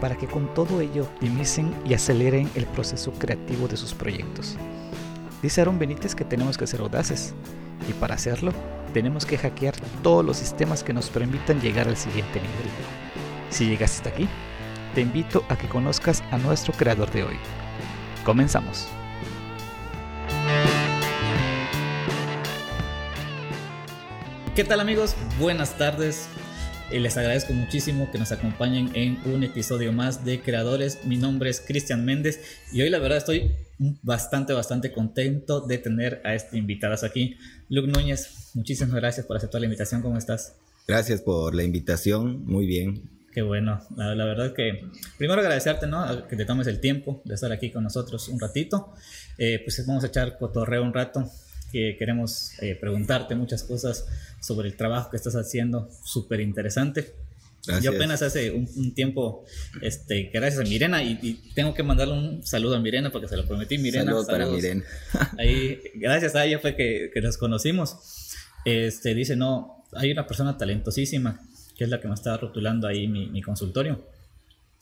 para que con todo ello optimicen y aceleren el proceso creativo de sus proyectos. Dice Aaron Benítez que tenemos que ser audaces y para hacerlo tenemos que hackear todos los sistemas que nos permitan llegar al siguiente nivel. Si llegaste hasta aquí, te invito a que conozcas a nuestro creador de hoy. Comenzamos. ¿Qué tal amigos? Buenas tardes. Eh, les agradezco muchísimo que nos acompañen en un episodio más de Creadores. Mi nombre es Cristian Méndez y hoy la verdad estoy bastante, bastante contento de tener a este invitadas aquí. Luke Núñez, muchísimas gracias por aceptar la invitación. ¿Cómo estás? Gracias por la invitación. Muy bien. Qué bueno. La, la verdad que primero agradecerte, ¿no? Que te tomes el tiempo de estar aquí con nosotros un ratito. Eh, pues vamos a echar cotorreo un rato que queremos eh, preguntarte muchas cosas sobre el trabajo que estás haciendo, súper interesante. Yo apenas hace un, tiempo, este, gracias a Mirena, y, tengo que mandarle un saludo a Mirena porque se lo prometí. Mirena, saludos, para Mirena. ahí, gracias a ella fue que, que nos conocimos. Este, dice, no, hay una persona talentosísima, que es la que me está rotulando ahí mi, mi consultorio.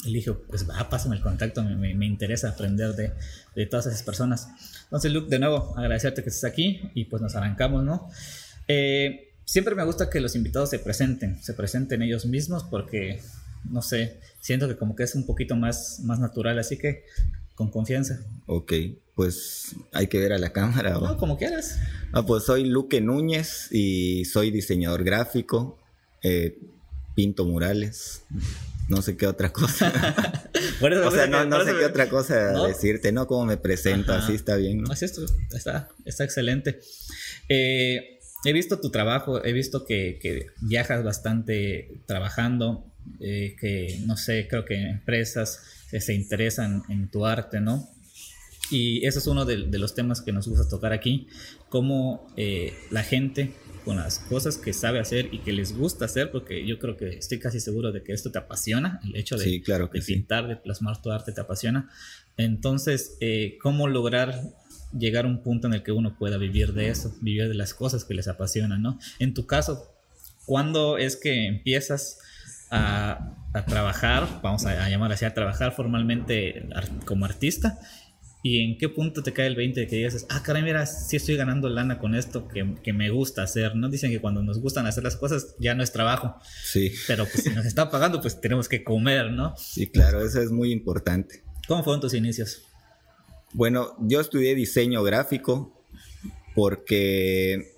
Y le dije, pues va, pásame el contacto, me, me, interesa aprender de, de, todas esas personas. Entonces, Luke, de nuevo, agradecerte que estés aquí y pues nos arrancamos, ¿no? Eh, siempre me gusta que los invitados se presenten, se presenten ellos mismos porque, no sé, siento que como que es un poquito más, más natural, así que con confianza. Ok, pues hay que ver a la cámara. No, como quieras. Ah, pues soy Luque Núñez y soy diseñador gráfico, eh, pinto murales no sé qué otra cosa. o sea, no, no sé qué otra cosa decirte, ¿no? Cómo me presento, así está bien, ¿no? Así esto, está, está excelente. Eh, he visto tu trabajo, he visto que, que viajas bastante trabajando, eh, que, no sé, creo que empresas se interesan en tu arte, ¿no? Y eso es uno de, de, los temas que nos gusta tocar aquí, cómo eh, la gente con las cosas que sabe hacer y que les gusta hacer, porque yo creo que estoy casi seguro de que esto te apasiona, el hecho de, claro de pintar, de plasmar tu arte te apasiona. Entonces, eh, ¿cómo lograr llegar a un punto en el que uno pueda vivir de eso, vivir de las cosas que les apasionan, ¿no? En tu caso, ¿cuándo es que empiezas a, a trabajar, vamos a, a, llamar así, a trabajar formalmente como artista? ¿Y en qué punto te cae el 20 de que dices, ah, caray, mira, sí estoy ganando lana con esto que, que, me gusta hacer, ¿no? Dicen que cuando nos gustan hacer las cosas ya no es trabajo. Sí. Pero pues si nos está pagando, pues tenemos que comer, ¿no? Sí, claro, eso es muy importante. ¿Cómo fueron tus inicios? Bueno, yo estudié diseño gráfico porque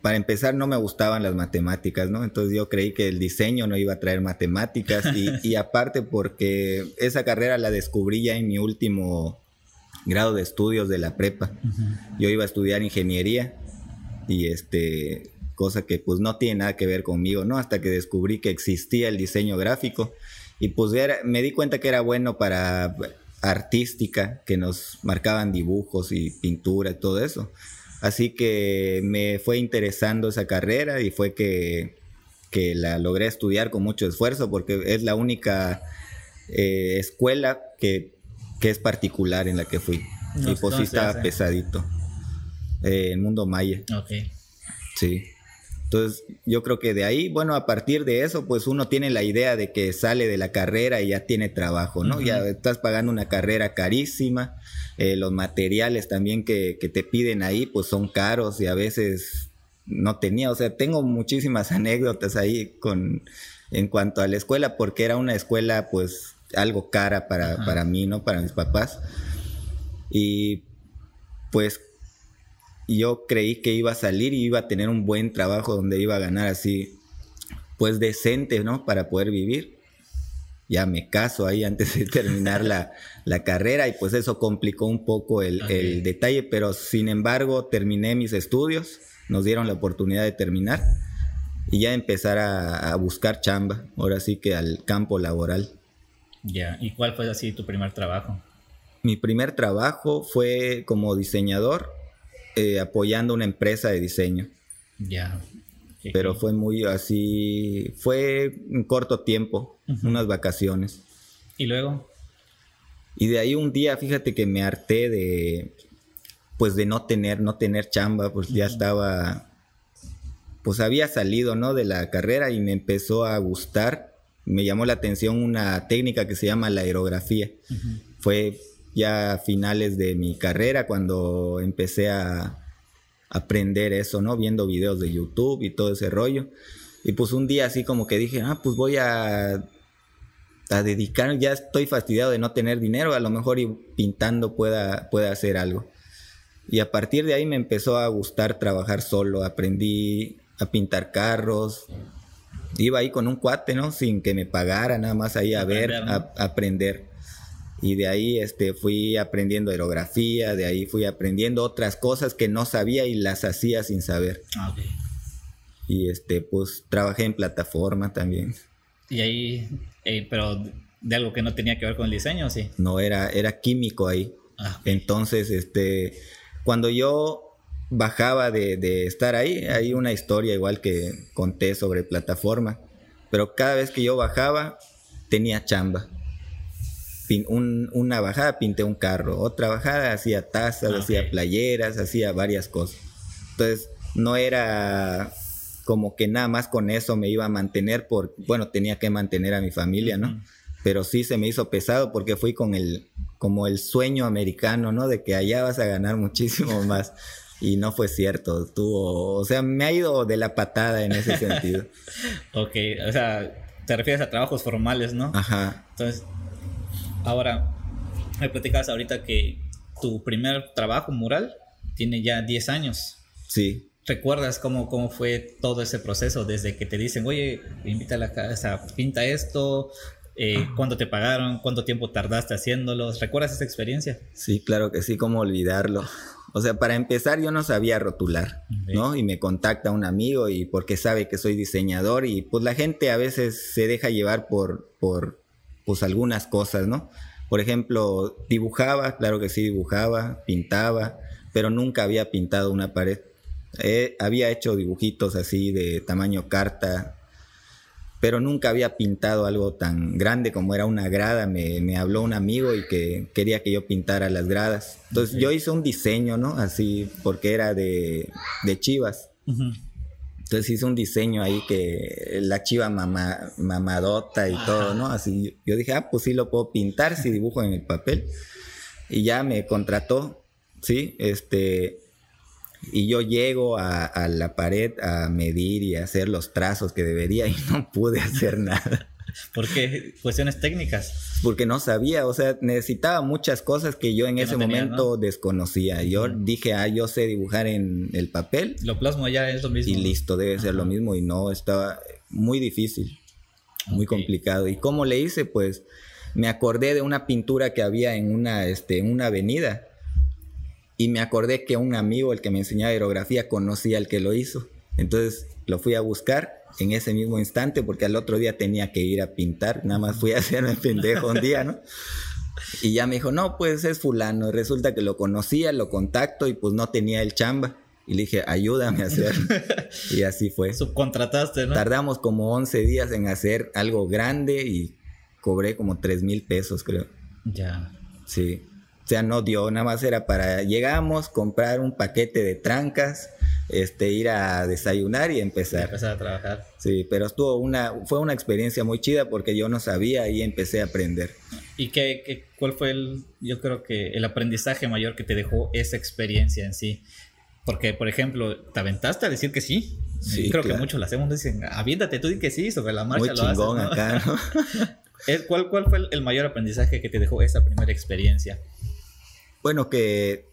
para empezar no me gustaban las matemáticas, ¿no? Entonces yo creí que el diseño no iba a traer matemáticas y, y aparte porque esa carrera la descubrí ya en mi último grado de estudios de la prepa. Uh -huh. Yo iba a estudiar ingeniería y este cosa que pues no tiene nada que ver conmigo, ¿no? Hasta que descubrí que existía el diseño gráfico y pues era, me di cuenta que era bueno para artística, que nos marcaban dibujos y pintura y todo eso. Así que me fue interesando esa carrera y fue que, que la logré estudiar con mucho esfuerzo porque es la única eh, escuela que que es particular en la que fui. No, y pues sí está pesadito. Eh, el mundo maya. Ok. Sí. Entonces, yo creo que de ahí, bueno, a partir de eso, pues uno tiene la idea de que sale de la carrera y ya tiene trabajo, ¿no? Uh -huh. Ya estás pagando una carrera carísima, eh, los materiales también que, que, te piden ahí, pues son caros y a veces no tenía, o sea, tengo muchísimas anécdotas ahí con, en cuanto a la escuela, porque era una escuela, pues, algo cara para, para mí, ¿no? Para mis papás. Y pues yo creí que iba a salir y iba a tener un buen trabajo donde iba a ganar así, pues decente, ¿no? Para poder vivir. Ya me caso ahí antes de terminar la, la carrera y pues eso complicó un poco el, okay. el, detalle, pero sin embargo terminé mis estudios, nos dieron la oportunidad de terminar y ya empezar a, a buscar chamba, ahora sí que al campo laboral. Ya, ¿y cuál fue así tu primer trabajo? mi primer trabajo fue como diseñador eh, apoyando una empresa de diseño. Ya. Pero fue muy así, fue un corto tiempo, unas vacaciones. ¿Y luego? Y de ahí un día, fíjate que me harté de, pues de no tener, no tener chamba, pues ya estaba, pues había salido, ¿no? De la carrera y me empezó a gustar, me llamó la atención una técnica que se llama la aerografía. Fue ya a finales de mi carrera cuando empecé a aprender eso, ¿no? Viendo videos de YouTube y todo ese rollo. Y pues un día así como que dije, ah, pues voy a, a dedicar, ya estoy fastidiado de no tener dinero, a lo mejor y pintando pueda, pueda hacer algo. Y a partir de ahí me empezó a gustar trabajar solo, aprendí a pintar carros, iba ahí con un cuate, ¿no? Sin que me pagara, nada más ahí a ver, a aprender y de ahí este, fui aprendiendo aerografía, de ahí fui aprendiendo otras cosas que no sabía y las hacía sin saber. Ah, y este, pues trabajé en plataforma también. Y ahí, eh, pero de algo que no tenía que ver con el diseño, ¿sí? No, era, era químico ahí. Ah, Entonces, este, cuando yo bajaba de, de estar ahí, hay una historia igual que conté sobre plataforma, pero cada vez que yo bajaba, tenía chamba una bajada pinté un carro, otra bajada hacía tazas, hacía playeras, hacía varias cosas. Entonces, no era como que nada más con eso me iba a mantener, por, bueno, tenía que mantener a mi familia, ¿no? Pero sí se me hizo pesado porque fui con el, como el sueño americano, ¿no? De que allá vas a ganar muchísimo más. Y no fue cierto, tuvo, o sea, me ha ido de la patada en ese sentido. ok, o sea, te refieres a trabajos formales, ¿no? Ajá. Entonces, Ahora, me platicas ahorita que tu primer trabajo mural tiene ya 10 años. Sí. ¿Recuerdas cómo, cómo fue todo ese proceso? Desde que te dicen, oye, invita a la casa, pinta esto, eh, cuándo te pagaron, cuánto tiempo tardaste haciéndolo. ¿Recuerdas esa experiencia? Sí, claro que sí, cómo olvidarlo. O sea, para empezar yo no sabía rotular, ¿no? Y me contacta un amigo y porque sabe que soy diseñador y pues la gente a veces se deja llevar por, por pues algunas cosas, ¿no? Por ejemplo, dibujaba, claro que sí dibujaba, pintaba, pero nunca había pintado una pared. Eh, había hecho dibujitos así de tamaño carta, pero nunca había pintado algo tan grande como era una grada. Me, habló un amigo y que quería que yo pintara las gradas. Entonces yo hice un diseño, ¿no? Así, porque era de, chivas. Entonces hice un diseño ahí que la chiva mamadota y todo, ¿no? Así yo dije, ah, pues sí lo puedo pintar si dibujo en el papel. Y ya me contrató, ¿sí? Este, y yo llego a, la pared a medir y a hacer los trazos que debería y no pude hacer nada. ¿Por qué? Cuestiones técnicas. Porque no sabía, o sea, necesitaba muchas cosas que yo en ese momento desconocía. Yo dije, ah, yo sé dibujar en el papel. Lo plasmo ya es lo mismo. Y listo, debe ser lo mismo. Y no, estaba muy difícil, muy complicado. ¿Y cómo le hice? Pues me acordé de una pintura que había en una, este, en una avenida. Y me acordé que un amigo, el que me enseñaba aerografía, conocía al que lo hizo. Entonces lo fui a buscar en ese mismo instante porque al otro día tenía que ir a pintar, nada más fui a hacerme pendejo un día, ¿no? Y ya me dijo, no, pues es fulano. Y resulta que lo conocía, lo contacto y pues no tenía el chamba. Y le dije, ayúdame a hacer. y así fue. Subcontrataste, ¿no? Tardamos como 11 días en hacer algo grande y cobré como 3 mil pesos, creo. Ya. Sí. O sea, no dio, nada más era para, llegamos, comprar un paquete de trancas, este, ir a desayunar y empezar. Empezar a trabajar. Sí, pero estuvo una, fue una experiencia muy chida porque yo no sabía y empecé a aprender. ¿Y qué, qué, cuál fue el, yo creo que el aprendizaje mayor que te dejó esa experiencia en sí? Porque, por ejemplo, ¿te aventaste a decir que sí? Sí, creo que muchos lo hacemos, dicen, aviéntate tú di que sí, sobre la marcha muy chingón acá, ¿no? ¿Cuál, ¿Cuál fue el mayor aprendizaje que te dejó esa primera experiencia? Bueno, que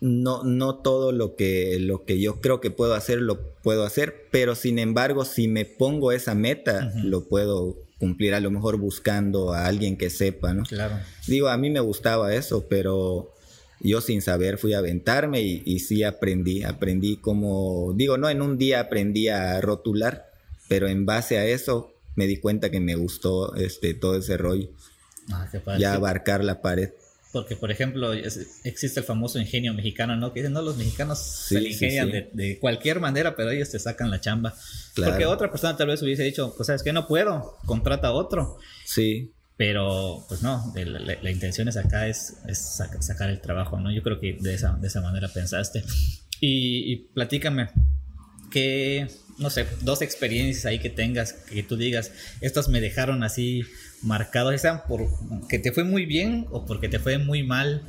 no, no todo lo que, lo que yo creo que puedo hacer lo puedo hacer, pero sin embargo, si me pongo esa meta, lo puedo cumplir a lo mejor buscando a alguien que sepa, ¿no? Claro. Digo, a mí me gustaba eso, pero yo sin saber fui a aventarme y, y sí aprendí, aprendí como, digo, no en un día aprendí a rotular, pero en base a eso me di cuenta que me gustó este todo ese rollo. Ah, qué padre. ya abarcar la pared. Porque, por ejemplo, es- existe el famoso ingenio mexicano, ¿no? Que dicen, no, los mexicanos Sí, se le sí, ingenian sí. De, de cualquier manera, pero ellos te sacan la chamba. Claro. Porque otra persona tal vez hubiese dicho, pues, ¿sabes qué? No puedo, contrata a otro. Sí, Pero, pues no, la, la- la intención es acá es, es saca- sacar el trabajo, ¿no? Yo creo que de esa, de esa manera pensaste. Y, y platícame, que, no sé, dos experiencias ahí que tengas, que tú digas, estas me dejaron así marcados, ya sean por que te fue muy bien o porque te fue muy mal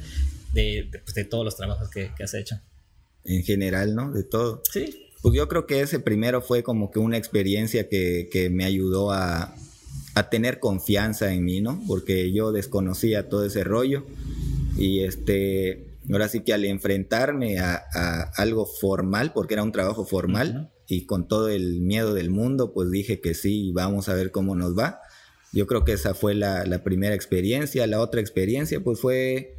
de, de, pues, de todos los trabajos que, que has hecho. en general, ¿no? De todo. Sí. Pues yo creo que ese primero fue como que una experiencia que, que me ayudó a, a tener confianza en mí, ¿no? Porque yo desconocía todo ese rollo y este, ahora sí que al enfrentarme a, a algo formal, porque era un trabajo formal Ujú. y con todo el miedo del mundo, pues dije que sí, vamos a ver cómo nos va. Yo creo que esa fue la, la primera experiencia. La otra experiencia, pues fue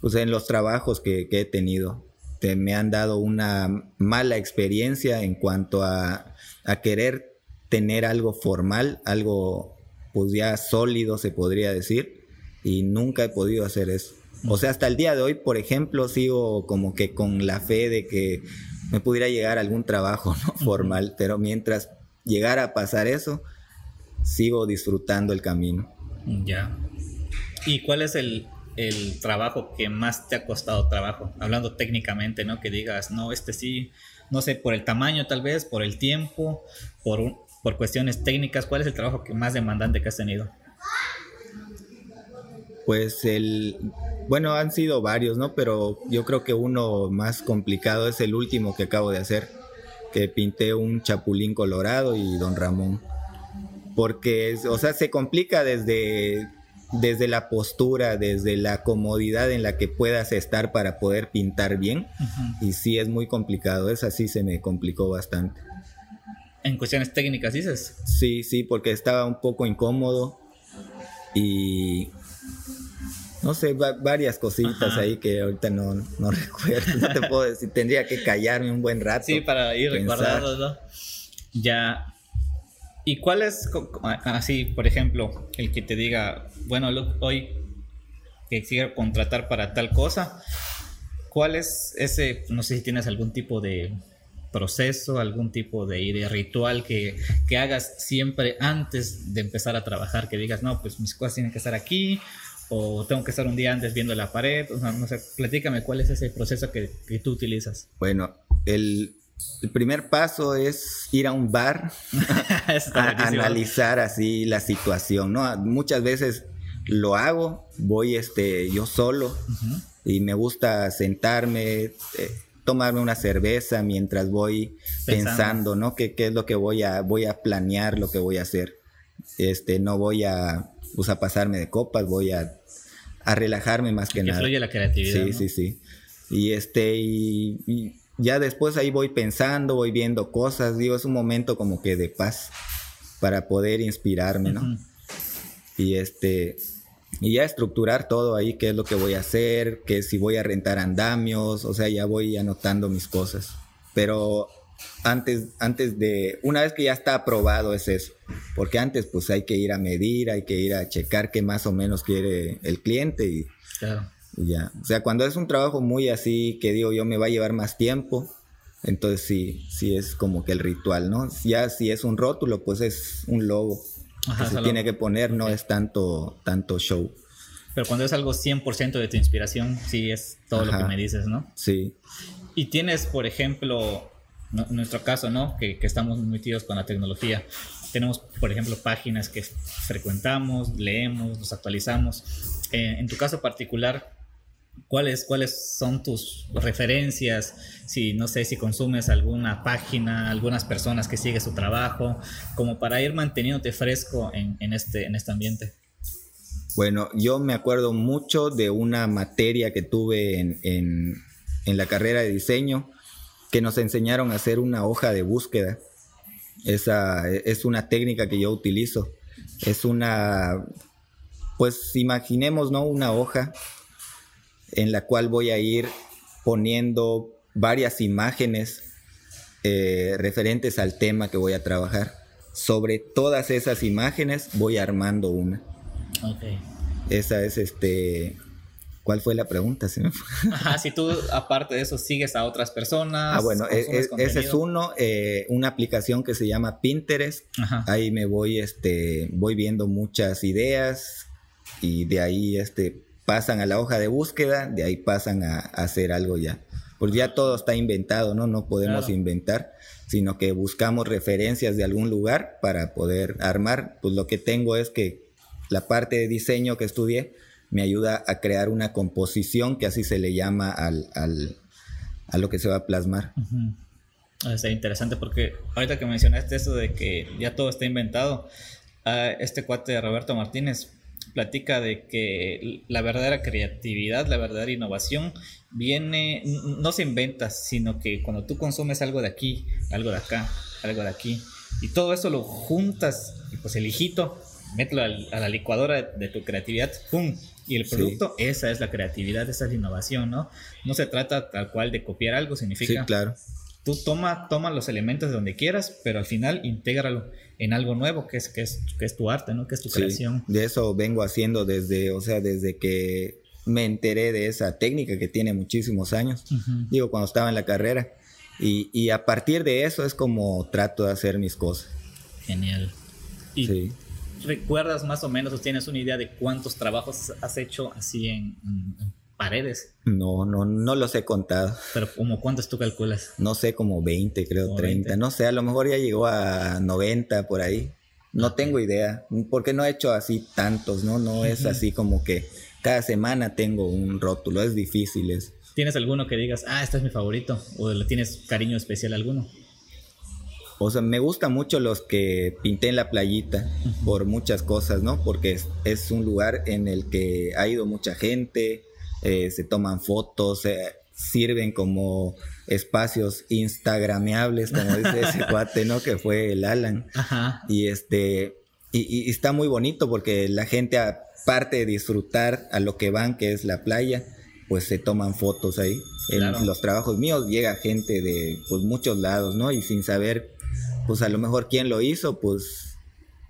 pues en los trabajos que, que he tenido. Te- me han dado una mala experiencia en cuanto a, a querer tener algo formal, algo pues ya sólido se podría decir, y nunca he podido hacer eso. O sea, hasta el día de hoy, por ejemplo, sigo como que con la fe de que me pudiera llegar algún trabajo formal, pero mientras llegara a pasar eso, sigo disfrutando el camino. Ya. ¿Y cuál es el, el trabajo que más te ha costado trabajo? Hablando técnicamente, ¿no? Que digas, no, este sí, no sé, por el tamaño tal vez, por el tiempo, por, un- por cuestiones técnicas, ¿cuál es el trabajo que más demandante que has tenido? Pues el, bueno, han sido varios, ¿no? Pero yo creo que uno más complicado es el último que acabo de hacer, que pinté un chapulín colorado y don Ramón. Porque, o sea, se complica desde, desde la postura, desde la comodidad en la que puedas estar para poder pintar bien. Y sí, es muy complicado, esa sí se me complicó bastante. En cuestiones técnicas, dices. Sí, sí, porque estaba un poco incómodo y no sé, va- varias cositas Ajá. ahí que ahorita no, no recuerdo, no te puedo decir, tendría que callarme un buen rato. Sí, para ir recordando, ¿no? Ya. ¿Y cuál es, así, por ejemplo, el que te diga, bueno, Luke, hoy que quiero contratar para tal cosa, ¿cuál es ese, no sé si tienes algún tipo de proceso, algún tipo de, de ritual que, que hagas siempre antes de empezar a trabajar, que digas, no, pues mis cosas tienen que estar aquí, o tengo que estar un día antes viendo la pared, o sea, no sé, platícame cuál es ese proceso que, que tú utilizas. Bueno, el, el primer paso es ir a un bar a analizar así la situación, ¿no? Muchas veces lo hago, voy este, yo solo y me gusta sentarme, eh, tomarme una cerveza mientras voy Pensando. pensando, ¿no? ¿Qué, qué es lo que voy a, voy a planear, lo que voy a hacer. Este, no voy a, pues, a pasarme de copas, voy a, a relajarme más que, que nada. fluye la creatividad. Sí, ¿no? sí, sí. Y este, y, y ya después ahí voy pensando, voy viendo cosas, digo, es un momento como que de paz para poder inspirarme, ¿no? Y este y ya estructurar todo ahí qué es lo que voy a hacer que si voy a rentar andamios o sea ya voy anotando mis cosas pero antes antes de una vez que ya está aprobado es eso porque antes pues hay que ir a medir hay que ir a checar qué más o menos quiere el cliente y, Claro. Ya o sea cuando es un trabajo muy así que digo yo me va a llevar más tiempo entonces sí sí es como que el ritual no ya si es un rótulo pues es un logo Ajá, que se solo- tiene que poner, no es tanto, tanto show. Pero cuando es algo 100% de tu inspiración, sí es todo lo que Ajá. me dices, ¿no? Sí, Y tienes, por ejemplo, no- nuestro caso, ¿no? Que, que estamos muy metidos con la tecnología. Tenemos, por ejemplo, páginas que frecuentamos, leemos, nos actualizamos. Eh, en tu caso particular, ¿cuáles, ¿cuáles son tus referencias? Si, no sé, si consumes alguna página, algunas personas que siguen su trabajo, como para ir manteniéndote fresco en, en este, en este ambiente. bueno, yo me acuerdo mucho de una materia que tuve en, en, en la carrera de diseño que nos enseñaron a hacer una hoja de búsqueda. Esa es una técnica que yo utilizo. Es una, pues imaginemos, ¿no? Una hoja en la cual voy a ir poniendo varias imágenes eh, referentes al tema que voy a trabajar. Sobre todas esas imágenes voy armando una. Ok. esa es este ¿Cuál fue la pregunta? Ajá, si tú, aparte de eso, sigues a otras personas. Ah, bueno, e, e, ese es uno, eh, una aplicación que se llama Pinterest. Ahí me voy, este, voy viendo muchas ideas y de ahí, este, pasan a la hoja de búsqueda, de ahí pasan a, hacer algo ya. Porque ya todo está inventado, ¿no? No podemos inventar, sino que buscamos referencias de algún lugar para poder armar. Pues lo que tengo es que la parte de diseño que estudié, me ayuda a crear una composición que así se le llama al, a lo que se va a plasmar. Está interesante porque ahorita que mencionaste eso de que ya todo está inventado, este cuate de Roberto Martínez platica de que la verdadera creatividad, la verdadera innovación viene, no se inventa, sino que cuando tú consumes algo de aquí, algo de acá, algo de aquí, y todo eso lo juntas, y pues el hijito, mételo a la licuadora de tu creatividad, ¡pum! Y el producto, esa es la creatividad, esa es la innovación, ¿no? No se trata tal cual de copiar algo, significa. Sí, claro. Tú toma, toma los elementos de donde quieras, pero al final intégralo en algo nuevo, que es, que es, que es tu arte, ¿no? Que es tu creación. De eso vengo haciendo desde, o sea, desde que me enteré de esa técnica que tiene muchísimos años. Digo, cuando estaba en la carrera. Y, y, a partir de eso es como trato de hacer mis cosas. Genial. Y sí. ¿Recuerdas más o menos o tienes una idea de cuántos trabajos has hecho así en, paredes? No, no, no los he contado. Pero como cuántos tú calculas? No sé, como 20, creo, 30. No sé, a lo mejor ya llegó a 90 por ahí. No tengo idea, porque no he hecho así tantos, ¿no? No es así como que cada semana tengo un rótulo, es difícil. ¿Tienes alguno que digas, ah, este es mi favorito? ¿O le tienes cariño especial a alguno? O sea, me gustan mucho los que pinté en la playita por muchas cosas, ¿no? Porque es, un lugar en el que ha ido mucha gente, eh, se toman fotos, sirven como espacios instagrameables, como dice ese cuate, ¿no? Que fue el Alan. Ajá. Y este, y, está muy bonito porque la gente, aparte de disfrutar a lo que van, que es la playa, pues se toman fotos ahí. En los trabajos míos llega gente de pues, muchos lados, ¿no? Y sin saber pues a lo mejor quién lo hizo, pues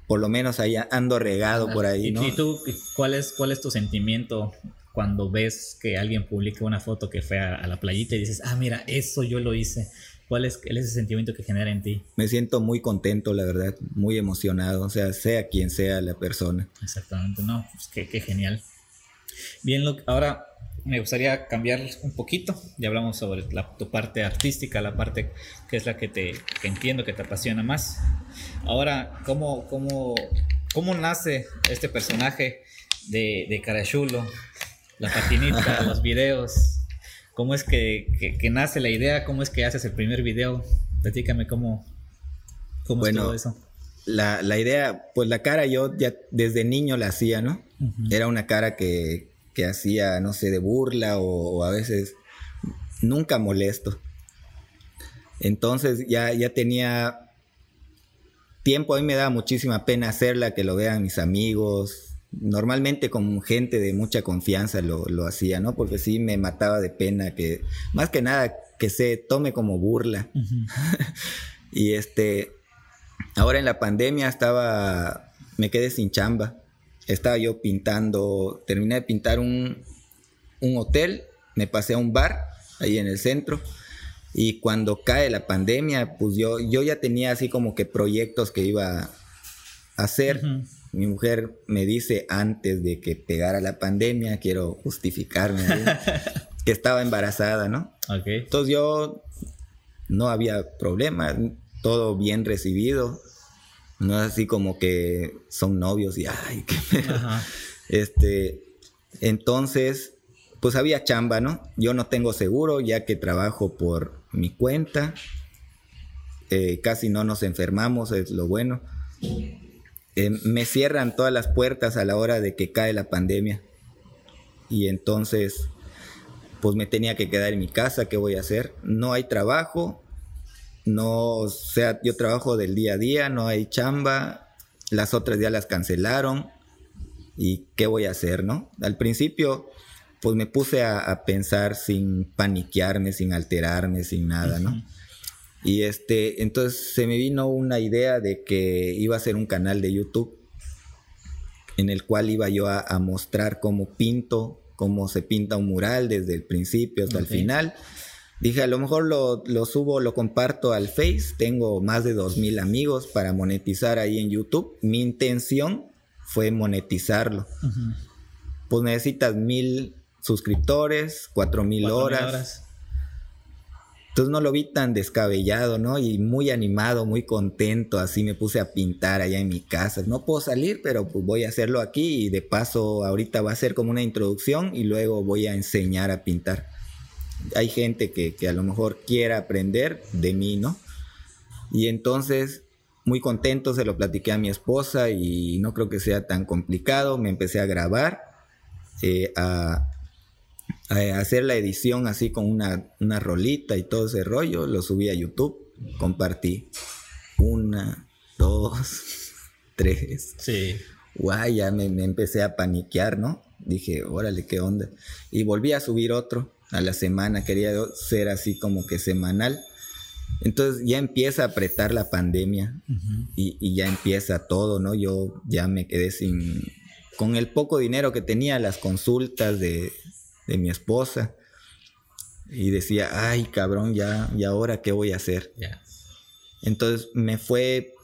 por lo menos ahí ando regado por ahí, ¿no? ¿Y tú cuál es, cuál es tu sentimiento cuando ves que alguien publica una foto que fue a, la playita y dices, ah, mira, eso yo lo hice? ¿Cuál es, ese sentimiento que genera en ti? Me siento muy contento, la verdad, muy emocionado, o sea, sea quien sea la persona. Exactamente, no, pues qué, qué genial. Bien, ahora me gustaría cambiar un poquito. Ya hablamos sobre la, tu parte artística, la parte que es la que te entiendo que te apasiona más. Ahora, ¿cómo, cómo, cómo nace este personaje de, de Carachulo? La patinita, los videos. ¿Cómo es que, que, nace la idea? ¿Cómo es que haces el primer video? Platícame cómo, cómo bueno, eso. La, la, idea, pues la cara yo ya desde niño la hacía, ¿no? Era una cara que, que hacía, no sé, de burla o, a veces nunca molesto. Entonces ya, ya tenía tiempo, a mí me daba muchísima pena hacerla, que lo vean mis amigos. Normalmente con gente de mucha confianza lo, hacía, ¿no? Porque sí me mataba de pena que, más que nada, que se tome como burla. y este, ahora en la pandemia estaba, me quedé sin chamba estaba yo pintando, terminé de pintar un, hotel, me pasé a un bar ahí en el centro y cuando cae la pandemia, pues yo, yo ya tenía así como que proyectos que iba a hacer. Mi mujer me dice antes de que pegara la pandemia, quiero justificarme, que estaba embarazada, ¿no? Entonces yo no había problema, todo bien recibido. No es así como que son novios y ay, qué Este, entonces, pues había chamba, ¿no? Yo no tengo seguro ya que trabajo por mi cuenta. Eh, casi no nos enfermamos, es lo bueno. Me cierran todas las puertas a la hora de que cae la pandemia. Y entonces, pues me tenía que quedar en mi casa, ¿qué voy a hacer? No hay trabajo, no, o sea, yo trabajo del día a día, no hay chamba, las otras ya las cancelaron y qué voy a hacer, ¿no? Al principio, pues me puse a, pensar sin paniquearme, sin alterarme, sin nada, ¿no? Y este, entonces se me vino una idea de que iba a hacer un canal de YouTube en el cual iba yo a, mostrar cómo pinto, cómo se pinta un mural desde el principio hasta el final. Dije, a lo mejor lo, subo, lo comparto al Face. Tengo más de 2.000 amigos para monetizar ahí en YouTube. Mi intención fue monetizarlo. Pues necesitas mil suscriptores, cuatro mil horas. Entonces no lo vi tan descabellado, ¿no? Y muy animado, muy contento, así me puse a pintar allá en mi casa. No puedo salir, pero pues voy a hacerlo aquí y de paso ahorita va a ser como una introducción y luego voy a enseñar a pintar. Hay gente que, que a lo mejor quiera aprender de mí, ¿no? Y entonces, muy contento, se lo platiqué a mi esposa y no creo que sea tan complicado. Me empecé a grabar, eh, a, hacer la edición así con una, una rolita y todo ese rollo, lo subí a YouTube, compartí. Una, dos, tres. Sí. Guay, ya me, empecé a paniquear, ¿no? Dije, órale, ¿qué onda? Y volví a subir otro a la semana, quería ser así como que semanal. Entonces ya empieza a apretar la pandemia y, y, ya empieza todo, ¿no? Yo ya me quedé sin, con el poco dinero que tenía, las consultas de, de mi esposa. Y decía, ay cabrón, ya, ¿y ahora qué voy a hacer? Entonces me fue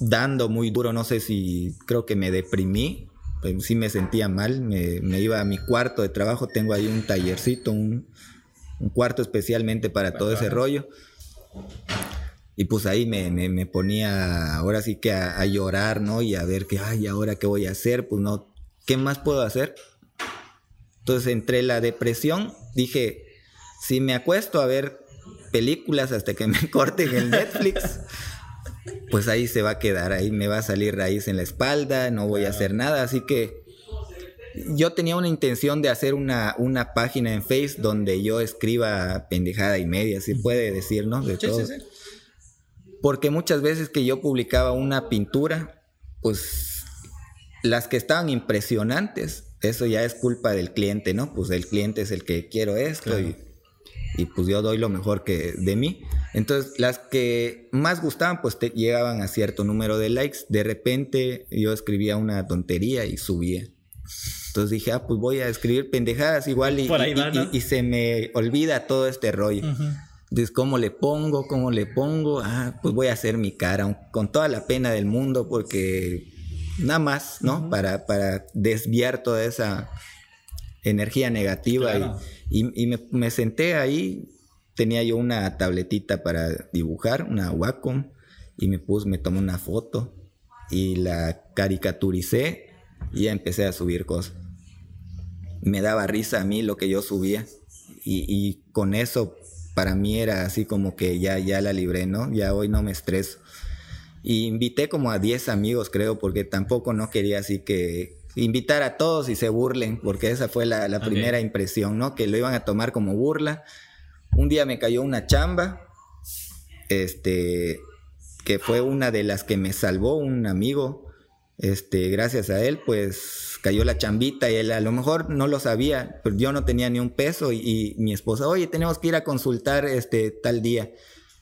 dando muy duro, no sé si creo que me deprimí, pues sí me sentía mal, me, iba a mi cuarto de trabajo, tengo ahí un tallercito, un, cuarto especialmente para, todo ese rollo. Y pues ahí me, ponía ahora sí que a, a, llorar, ¿no? Y a ver que, ay, ahora qué voy a hacer, pues no, ¿qué más puedo hacer? Entonces, entre la depresión, dije, si me acuesto a ver películas hasta que me corten el Netflix, pues ahí se va a quedar, ahí me va a salir raíz en la espalda, no voy a hacer nada, así que yo tenía una intención de hacer una, una página en Face donde yo escriba pendejada y media, si puede decir, ¿no? De todo. Porque muchas veces que yo publicaba una pintura, pues las que estaban impresionantes eso ya es culpa del cliente, ¿no? Pues el cliente es el que quiero esto y, pues yo doy lo mejor que de mí. Entonces, las que más gustaban, pues te llegaban a cierto número de likes. De repente yo escribía una tontería y subía. Entonces dije, ah, pues voy a escribir pendejadas igual y, y, se me olvida todo este rollo. Entonces, ¿cómo le pongo? ¿Cómo le pongo? Ah, pues voy a hacer mi cara con toda la pena del mundo porque nada más, ¿no? para, para desviar toda esa energía negativa. Y, me, senté ahí, tenía yo una tabletita para dibujar, una Wacom, y me puse, me tomé una foto y la caricaturicé y ya empecé a subir cosas. Me daba risa a mí lo que yo subía y, y con eso para mí era así como que ya, ya la libré, ¿no? Ya hoy no me estreso. Y invité como a 10 amigos, creo, porque tampoco no quería así que invitar a todos y se burlen, porque esa fue la, primera impresión, ¿no? Que lo iban a tomar como burla. Un día me cayó una chamba, este, que fue una de las que me salvó un amigo. Este, gracias a él, pues cayó la chambita y él a lo mejor no lo sabía, pero yo no tenía ni un peso y, y mi esposa, oye, tenemos que ir a consultar este tal día.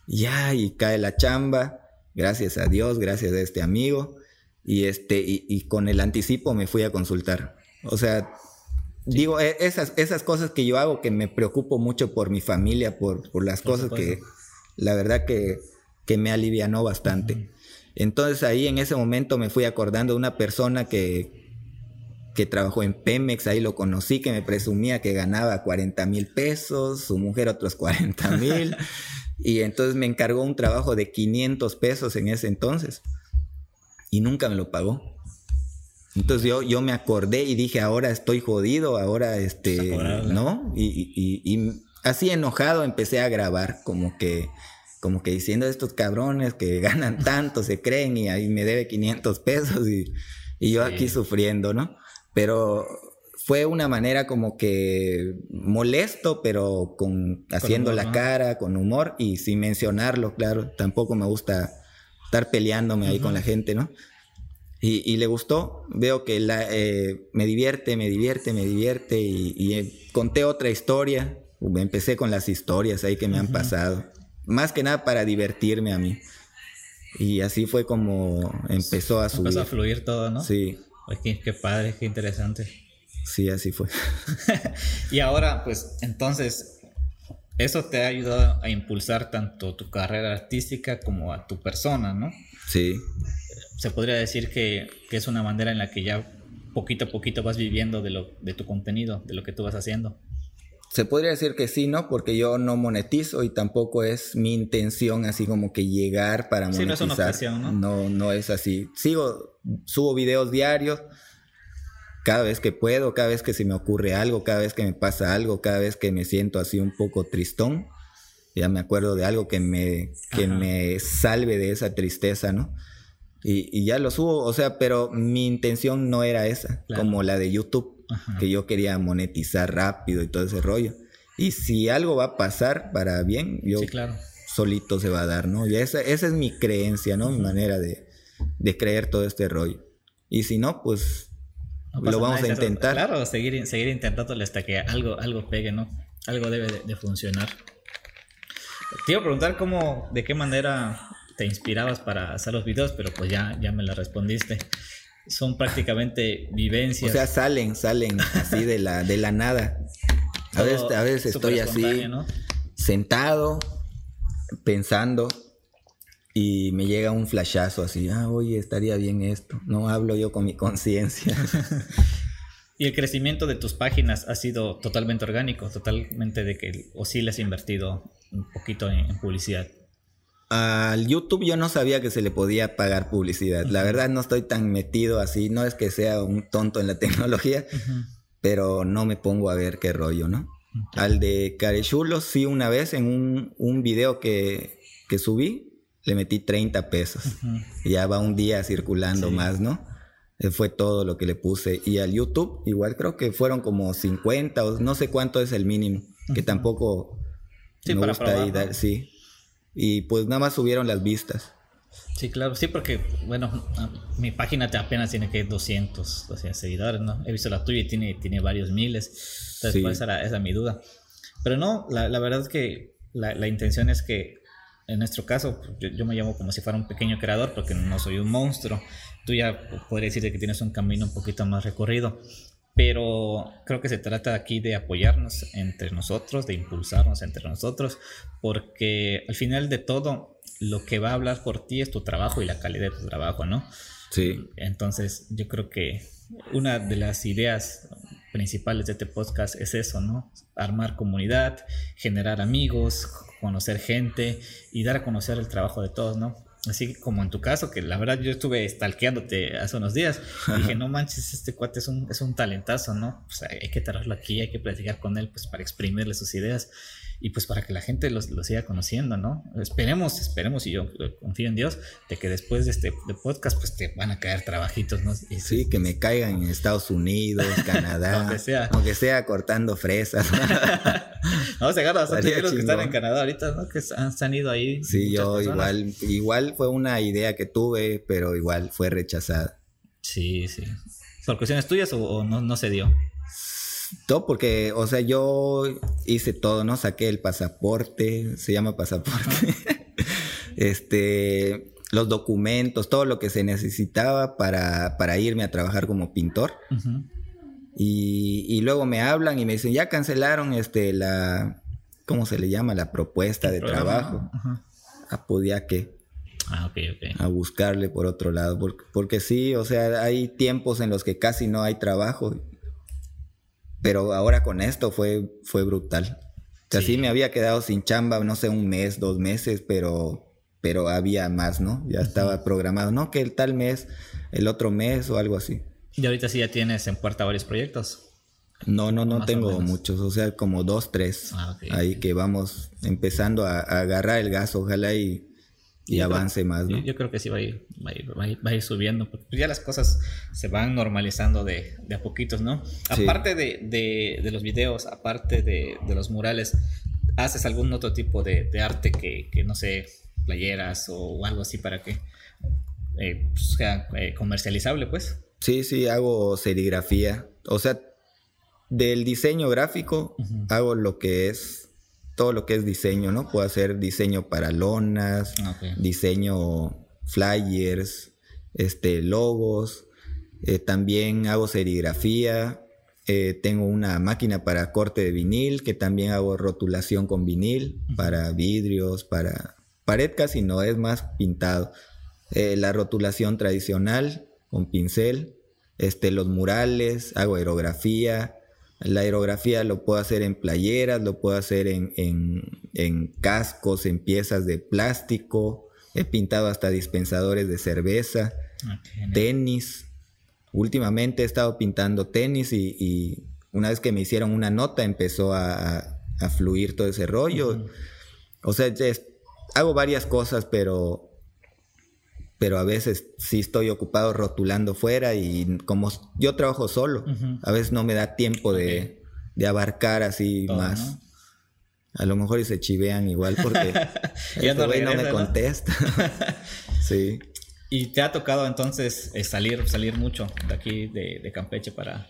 Ya, y cae la chamba gracias a Dios, gracias a este amigo, y, este, y, con el anticipo me fui a consultar. O sea, digo, e, esas, esas cosas que yo hago, que me preocupo mucho por mi familia, por, por las cosas que la verdad que, que me alivianó bastante. Entonces ahí en ese momento me fui acordando de una persona que, que trabajó en Pemex, ahí lo conocí, que me presumía que ganaba 40 mil pesos, su mujer otros 40 mil. Y entonces me encargó un trabajo de 500 pesos en ese entonces. Y nunca me lo pagó. Entonces yo, yo me acordé y dije, ahora estoy jodido, ahora este, ¿no? Y, así enojado empecé a grabar, como que, como que diciendo estos cabrones que ganan tanto, se creen y ahí me debe 500 pesos y, yo aquí sufriendo, ¿no? Pero fue una manera como que molesto, pero con haciendo la cara, con humor y sin mencionarlo, claro. Tampoco me gusta estar peleándome ahí con la gente, ¿no? Y, le gustó, veo que la, eh, me divierte, me divierte, me divierte y, eh, conté otra historia, empecé con las historias ahí que me han pasado, más que nada para divertirme a mí. Y así fue como empezó a subir. Empezó a fluir todo, ¿no? Sí. Qué, qué padre, qué interesante. Sí, así fue. y ahora, pues, entonces, eso te ha ayudado a impulsar tanto tu carrera artística como a tu persona, ¿no? Sí. Se podría decir que, que es una manera en la que ya poquito a poquito vas viviendo de, lo, de tu contenido, de lo que tú vas haciendo. Se podría decir que sí, ¿no? Porque yo no monetizo y tampoco es mi intención así como que llegar para monetizar. Sí, no es una ¿no? No, no es así. Sigo, subo videos diarios cada vez que puedo, cada vez que se me ocurre algo, cada vez que me pasa algo, cada vez que me siento así un poco tristón, ya me acuerdo de algo que me, que me salve de esa tristeza, ¿no? Y, ya lo subo, o sea, pero mi intención no era esa, como la de YouTube, que yo quería monetizar rápido y todo ese rollo. Y si algo va a pasar para bien, yo solito se va a dar, ¿no? Y esa, esa es mi creencia, ¿no? Mi manera de, de creer todo este rollo. Y si no, pues lo vamos a intentar. Claro, seguir, seguir intentándole hasta que algo, algo pegue, ¿no? Algo debe de, de funcionar. Te iba a preguntar cómo, de qué manera te inspirabas para hacer los videos, pero pues ya, ya me la respondiste. Son prácticamente vivencias. O sea, salen, salen así de la, de la nada. A veces, a veces estoy así sentado, pensando, y me llega un flashazo así, ah, oye, estaría bien esto. No hablo yo con mi conciencia. y el crecimiento de tus páginas ha sido totalmente orgánico, totalmente de que o sí les has invertido un poquito en publicidad al YouTube yo no sabía que se le podía pagar publicidad. La verdad no estoy tan metido así, no es que sea un tonto en la tecnología, pero no me pongo a ver qué rollo, ¿no? Al de Carechulo sí una vez en un, un video que, que, subí, le metí 30 pesos. Ya va un día circulando más, ¿no? Eh, fue todo lo que le puse. Y al YouTube igual creo que fueron como 50 o no sé cuánto es el mínimo, que tampoco me gusta ahí dar, sí y pues nada más subieron las vistas. Sí, claro, sí, porque, bueno, mi página apenas tiene que 200, 200 seguidores, ¿no? He visto la tuya y tiene, tiene varios miles, entonces pues, esa, era, mi duda. Pero no, la, la verdad es que la, la, intención es que, en nuestro caso, yo, yo, me llamo como si fuera un pequeño creador, porque no soy un monstruo. Tú ya podrías decir que tienes un camino un poquito más recorrido pero creo que se trata aquí de apoyarnos entre nosotros, de impulsarnos entre nosotros, porque al final de todo, lo que va a hablar por ti es tu trabajo y la calidad de tu trabajo, ¿no? Sí. Entonces, yo creo que una de las ideas principales de este podcast es eso, ¿no? Armar comunidad, generar amigos, conocer gente y dar a conocer el trabajo de todos, ¿no? Así como en tu caso, que la verdad yo estuve stalkeándote hace unos días. Y dije, no manches, este cuate es un, es un talentazo, ¿no? Pues hay que traerlo aquí, hay que platicar con él, pues para exprimirle sus ideas y pues para que la gente lo siga conociendo, ¿no? Esperemos, esperemos y yo confío en Dios de que después de este podcast pues te van a caer trabajitos, ¿no? sí, que me caigan en Estados Unidos, Canadá, aunque sea, aunque sea cortando fresas. Vamos a llegar a bastante los que están en Canadá ahorita, ¿no? Que han, han ido ahí. Sí, yo igual, igual fue una idea que tuve, pero igual fue rechazada. Sí, sí. ¿Por cuestiones tuyas o, no, no se dio? Todo porque, o sea, yo hice todo, ¿no? Saqué el pasaporte, se llama pasaporte. este, los documentos, todo lo que se necesitaba para, para irme a trabajar como pintor. y, y, luego me hablan y me dicen, ya cancelaron este, la, ¿cómo se le llama? La propuesta de trabajo. Ah, podía que. Ah. A buscarle por otro lado. Porque, porque sí, o sea, hay tiempos en los que casi no hay trabajo pero ahora con esto fue, fue brutal. O sea, sí. me había quedado sin chamba, no sé, un mes, dos meses, pero, pero había más, ¿no? Ya estaba programado, ¿no? Que el tal mes, el otro mes o algo así. ¿Y ahorita sí ya tienes en puerta varios proyectos? No, no, no tengo muchos, o sea, como dos, tres. Ah, ahí que vamos empezando a, a, agarrar el gas, ojalá y y avance más, ¿no? Yo, creo que sí va a ir, va a ir, va a ir, subiendo, porque ya las cosas se van normalizando de, de a poquitos, ¿no? Aparte de, de, de, los videos, aparte de, los murales, ¿haces algún otro tipo de, arte que, que, no sé, playeras o algo así para que eh, pues, sea eh, comercializable, pues? Sí, sí, hago serigrafía. O sea, del diseño gráfico hago lo que es todo lo que es diseño, ¿no? Puedo hacer diseño para lonas, diseño flyers, este, logos, Eh, también hago serigrafía. Eh, tengo una máquina para corte de vinil, que también hago rotulación con vinil, para vidrios, para pared casi no, es más pintado. Eh, la rotulación tradicional con pincel, este, los murales, hago aerografía. La aerografía lo puedo hacer en playeras, lo puedo hacer en, en cascos, en piezas de plástico. He pintado hasta dispensadores de cerveza, tenis. Últimamente he estado pintando tenis y, una vez que me hicieron una nota empezó a, fluir todo ese rollo. O sea, hago varias cosas, pero, pero a veces sí estoy ocupado rotulando fuera y como yo trabajo solo, a veces no me da tiempo de, abarcar así más. A lo mejor y se chivean igual porque este no, no me contesta. sí. ¿Y te ha tocado entonces eh, salir, salir mucho de aquí, de, Campeche, para,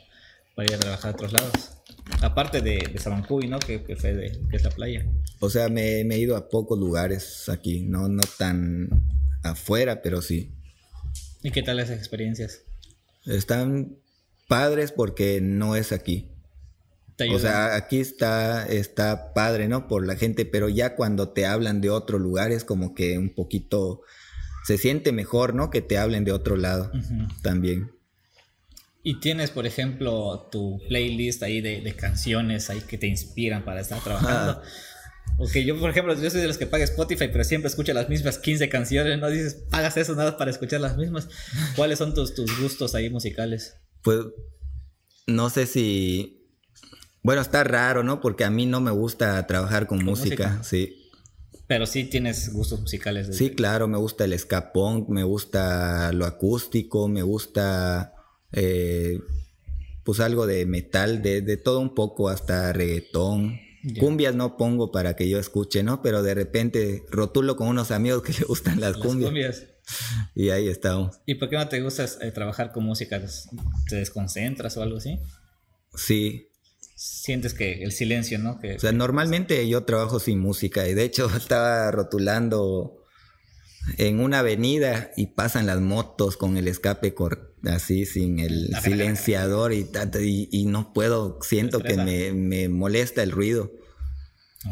ir a trabajar a otros lados? Aparte de, de Sabancuy, ¿no? Que, que, fue de, que es la playa. O sea, me, he ido a pocos lugares aquí, no, no tan afuera, pero sí. ¿Y qué tal esas experiencias? Están padres porque no es aquí. O sea, aquí está, está padre, ¿no? Por la gente, pero ya cuando te hablan de otro lugar es como que un poquito se siente mejor, ¿no? Que te hablen de otro lado también. Y tienes, por ejemplo, tu playlist ahí de, canciones ahí que te inspiran para estar trabajando. Ok, yo, por ejemplo, yo soy de los que paga Spotify, pero siempre escucho las mismas 15 canciones, ¿no? Dices, pagas eso nada para escuchar las mismas. ¿Cuáles son tus, tus gustos ahí musicales? Pues, no sé si bueno, está raro, ¿no? Porque a mí no me gusta trabajar con, música? sí. Pero sí tienes gustos musicales. Sí, claro, me gusta el punk, me gusta lo acústico, me gusta eh, pues algo de metal, de, todo un poco, hasta reggaetón. Cumbias no pongo para que yo escuche, ¿no? Pero de repente rotulo con unos amigos que le gustan las, cumbias. Y ahí estamos. ¿Y por qué no te gusta eh, trabajar con música? ¿Te desconcentras o algo así? Sí, sientes que el silencio, ¿no? Que, o sea, normalmente yo trabajo sin música y de hecho estaba rotulando en una avenida y pasan las motos con el escape así sin el silenciador y, y, no puedo, siento que me, molesta el ruido.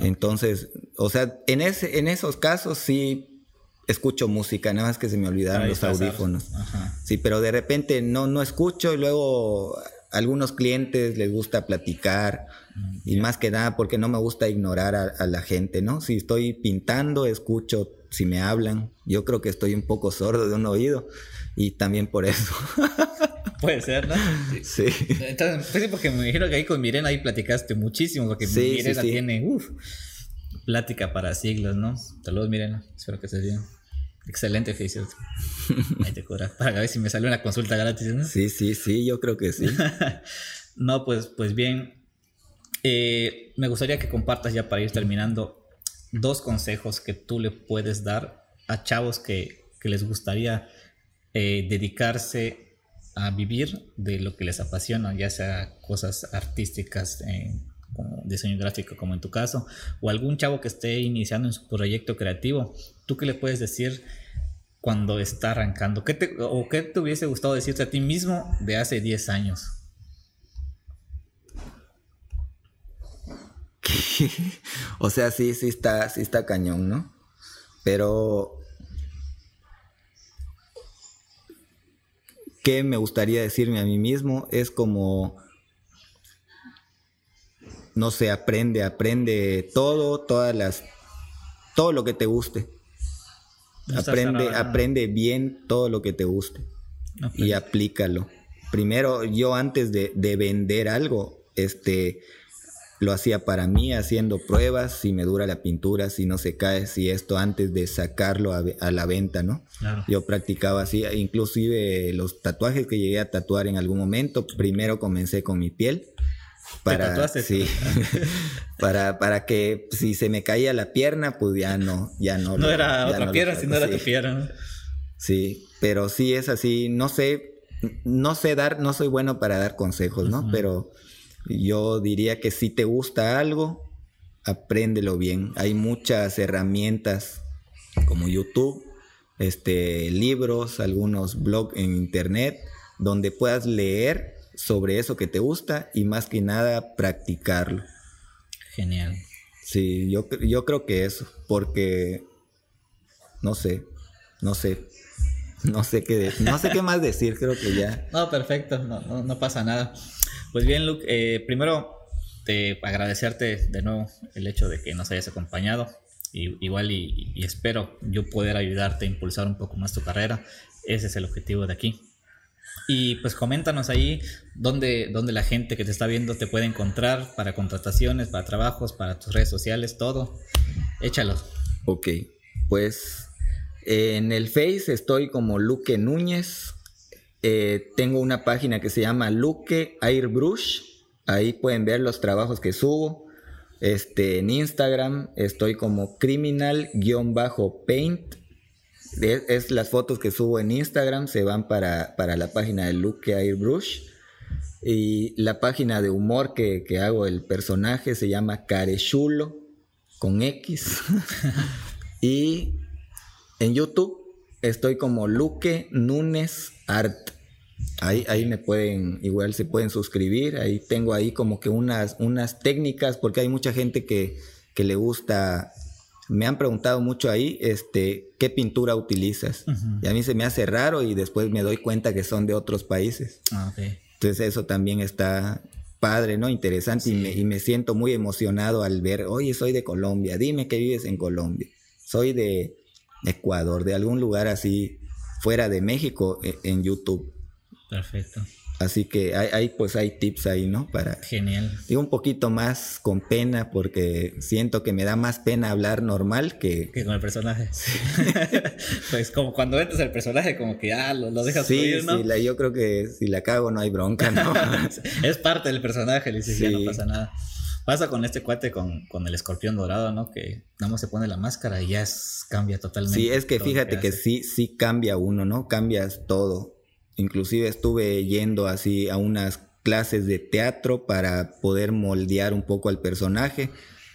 Entonces, o sea, en, ese, en esos casos sí escucho música, nada más que se me olvidaron los audífonos. Sí, pero de repente no, no escucho y luego algunos clientes les gusta platicar y más que nada porque no me gusta ignorar a, la gente, ¿no? Si estoy pintando, escucho si me hablan. Yo creo que estoy un poco sordo de un oído y también por eso. Puede ser, ¿no? Sí. Entonces, pues sí, porque me dijeron que ahí con Mirena ahí platicaste muchísimo, porque Mirena tiene, uff, plática para siglos, ¿no? Saludos, Mirena. Espero que estés bien. Excelente oficio. Ahí te cura. Para ver si me sale una consulta gratis, ¿no? Sí, sí, sí, yo creo que sí. no, pues, pues bien. Eh, me gustaría que compartas ya para ir terminando dos consejos que tú le puedes dar a chavos que, les gustaría eh, dedicarse a vivir de lo que les apasiona, ya sea cosas artísticas, como diseño gráfico como en tu caso, o algún chavo que esté iniciando en su proyecto creativo, ¿tú qué le puedes decir cuando está arrancando? ¿Qué te, ¿O qué te hubiese gustado decirte a ti mismo de hace 10 años? o sea, sí, sí está, sí está cañón, ¿no? Pero ¿qué me gustaría decirme a mí mismo? Es como no se aprende, aprende todo, todas las, todo lo que te guste. aprende, aprende bien todo lo que te guste y aplícalo. Primero, yo antes de, vender algo, este, lo hacía para mí haciendo pruebas, si me dura la pintura, si no se cae, si esto antes de sacarlo a, la venta, ¿no? Yo practicaba así, inclusive los tatuajes que llegué a tatuar en algún momento, primero comencé con mi piel para, sí, para, para que si se me caía la pierna, pues ya no, ya no. No era otra pierna, sino era tu pierna. Sí, pero sí es así, no sé, no sé dar, no soy bueno para dar consejos, ¿no? Pero yo diría que si te gusta algo, apréndelo bien. Hay muchas herramientas como YouTube, este, libros, algunos blogs en internet donde puedas leer sobre eso que te gusta y más que nada practicarlo. Genial. Sí, yo, yo creo que eso, porque no sé, no sé, no sé qué, no sé qué más decir, creo que ya. No, perfecto, no, no, pasa nada. Pues bien, Luke, eh, primero te agradecerte de nuevo el hecho de que nos hayas acompañado. Y, igual y, espero yo poder ayudarte a impulsar un poco más tu carrera. Ese es el objetivo de aquí. Y pues coméntanos ahí dónde, dónde la gente que te está viendo te puede encontrar para contrataciones, para trabajos, para tus redes sociales, todo. Échalos. Ok, pues en el Face estoy como Luque Núñez. Eh, tengo una página que se llama Luque Airbrush. Ahí pueden ver los trabajos que subo. Este, en Instagram estoy como criminal-paint es, las fotos que subo en Instagram, se van para, la página de Luke Airbrush. Y la página de humor que, hago el personaje se llama Carechulo, con X. y en YouTube estoy como Luque Nunes Art. Ahí, ahí me pueden, igual se pueden suscribir. Ahí tengo ahí como que unas, unas técnicas, porque hay mucha gente que, que le gusta me han preguntado mucho ahí, este, ¿qué pintura utilizas? Y a mí se me hace raro y después me doy cuenta que son de otros países. Ah, Entonces eso también está padre, ¿no? Interesante y, me, siento muy emocionado al ver, oye, soy de Colombia, dime que vives en Colombia. Soy de Ecuador, de algún lugar así fuera de México e, en YouTube. Perfecto. Así que hay, pues hay tips ahí, ¿no? Para Genial. Y un poquito más con pena porque siento que me da más pena hablar normal que... Que con el personaje. pues como cuando entras el personaje como que ya ah, lo, dejas sí, ¿no? Sí, yo creo que si la cago no hay bronca, ¿no? es parte del personaje, le dices, ya no pasa nada. Pasa con este cuate con, con, el escorpión dorado, ¿no? Que nada más se pone la máscara y ya es, cambia totalmente. Sí, es que fíjate que sí, sí cambia uno, ¿no? Cambias todo Inclusive estuve yendo así a unas clases de teatro para poder moldear un poco al personaje.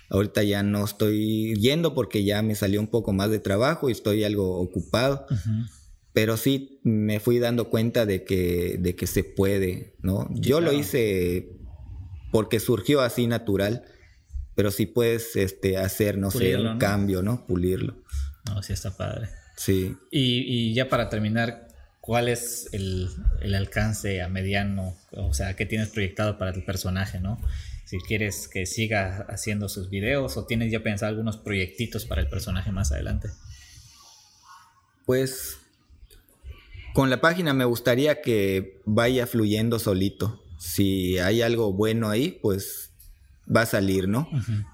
Ahorita ya no estoy yendo porque ya me salió un poco más de trabajo y estoy algo ocupado. Pero sí me fui dando cuenta de que, de que se puede, ¿no? Yo lo hice porque surgió así natural, pero sí puedes este, hacer, no sé, un cambio, ¿no? Pulirlo. No, sí está padre. Sí. Y, y ya para terminar, cuál es el, alcance a mediano, o sea, qué tienes proyectado para tu personaje, ¿no? Si quieres que siga haciendo sus videos o tienes ya pensado algunos proyectitos para el personaje más adelante. Pues con la página me gustaría que vaya fluyendo solito. Si hay algo bueno ahí, pues va a salir, ¿no?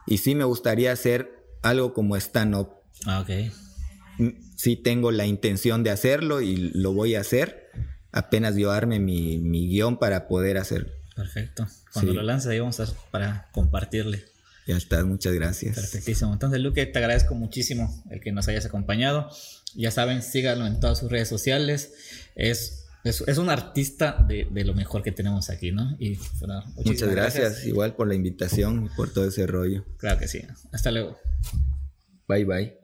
Y sí me gustaría hacer algo como stand-up. Ah, ok sí tengo la intención de hacerlo y lo voy a hacer. Apenas yo arme mi, guion para poder hacerlo. Perfecto. Cuando lo lances ahí vamos a para compartirle. Ya está, muchas gracias. Perfectísimo. Entonces, Luque, te agradezco muchísimo el que nos hayas acompañado. Ya saben, síganlo en todas sus redes sociales. Es, es, es un artista de, de, lo mejor que tenemos aquí, ¿no? Muchas gracias, igual por la invitación y por todo ese rollo. Claro que sí. Hasta luego. Bye bye.